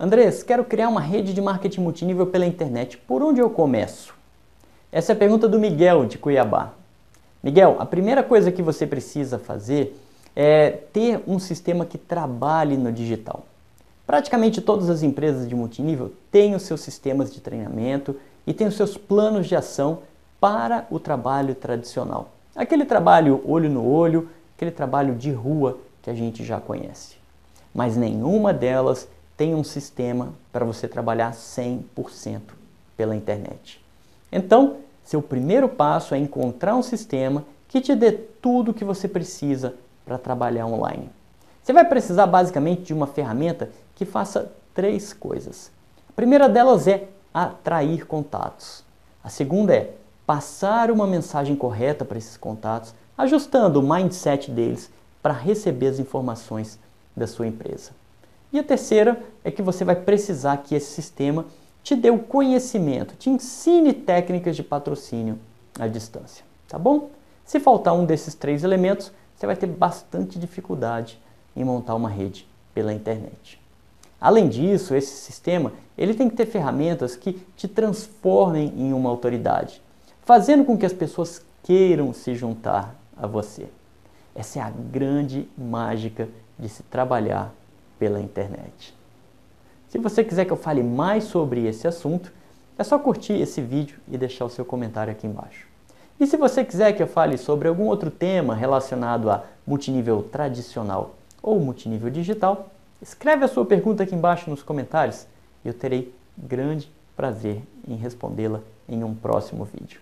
Andrés, quero criar uma rede de marketing multinível pela internet. Por onde eu começo? Essa é a pergunta do Miguel de Cuiabá. Miguel, a primeira coisa que você precisa fazer é ter um sistema que trabalhe no digital. Praticamente todas as empresas de multinível têm os seus sistemas de treinamento e têm os seus planos de ação para o trabalho tradicional. Aquele trabalho olho no olho, aquele trabalho de rua que a gente já conhece. Mas nenhuma delas tem um sistema para você trabalhar 100% pela internet. Então, seu primeiro passo é encontrar um sistema que te dê tudo o que você precisa para trabalhar online. Você vai precisar basicamente de uma ferramenta que faça três coisas. A primeira delas é atrair contatos. A segunda é passar uma mensagem correta para esses contatos, ajustando o mindset deles para receber as informações da sua empresa. E a terceira é que você vai precisar que esse sistema te dê o conhecimento, te ensine técnicas de patrocínio à distância, tá bom? Se faltar um desses três elementos, você vai ter bastante dificuldade em montar uma rede pela internet. Além disso, esse sistema ele tem que ter ferramentas que te transformem em uma autoridade, fazendo com que as pessoas queiram se juntar a você. Essa é a grande mágica de se trabalhar pela internet. Se você quiser que eu fale mais sobre esse assunto, é só curtir esse vídeo e deixar o seu comentário aqui embaixo. E se você quiser que eu fale sobre algum outro tema relacionado a multinível tradicional ou multinível digital, escreve a sua pergunta aqui embaixo nos comentários e eu terei grande prazer em respondê-la em um próximo vídeo.